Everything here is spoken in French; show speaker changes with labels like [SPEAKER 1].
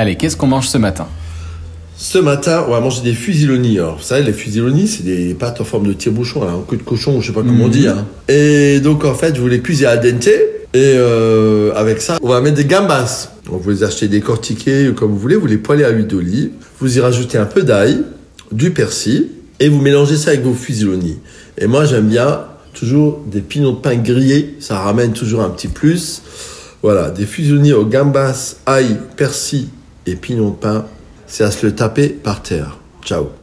[SPEAKER 1] Allez, qu'est-ce qu'on mange ce matin?
[SPEAKER 2] Ce matin, on va manger des fusillonis. Alors, vous savez, les fusillonis, c'est des pâtes en forme de tire-bouchon, un coup de cochon, je sais pas comment on dit. Hein. Et donc, en fait, je vous les cuisez à dente. Et euh, avec ça, on va mettre des gambas. Donc, vous les achetez décortiqués comme vous voulez, vous les poêlez à l'huile d'olive. Vous y rajoutez un peu d'ail, du persil, et vous mélangez ça avec vos fusillonis. Et moi, j'aime bien toujours des pignons de pain grillés, ça ramène toujours un petit plus. Voilà, des fusillonis au gambas, ail, persil et pignons de pain, c'est à se le taper par terre. Ciao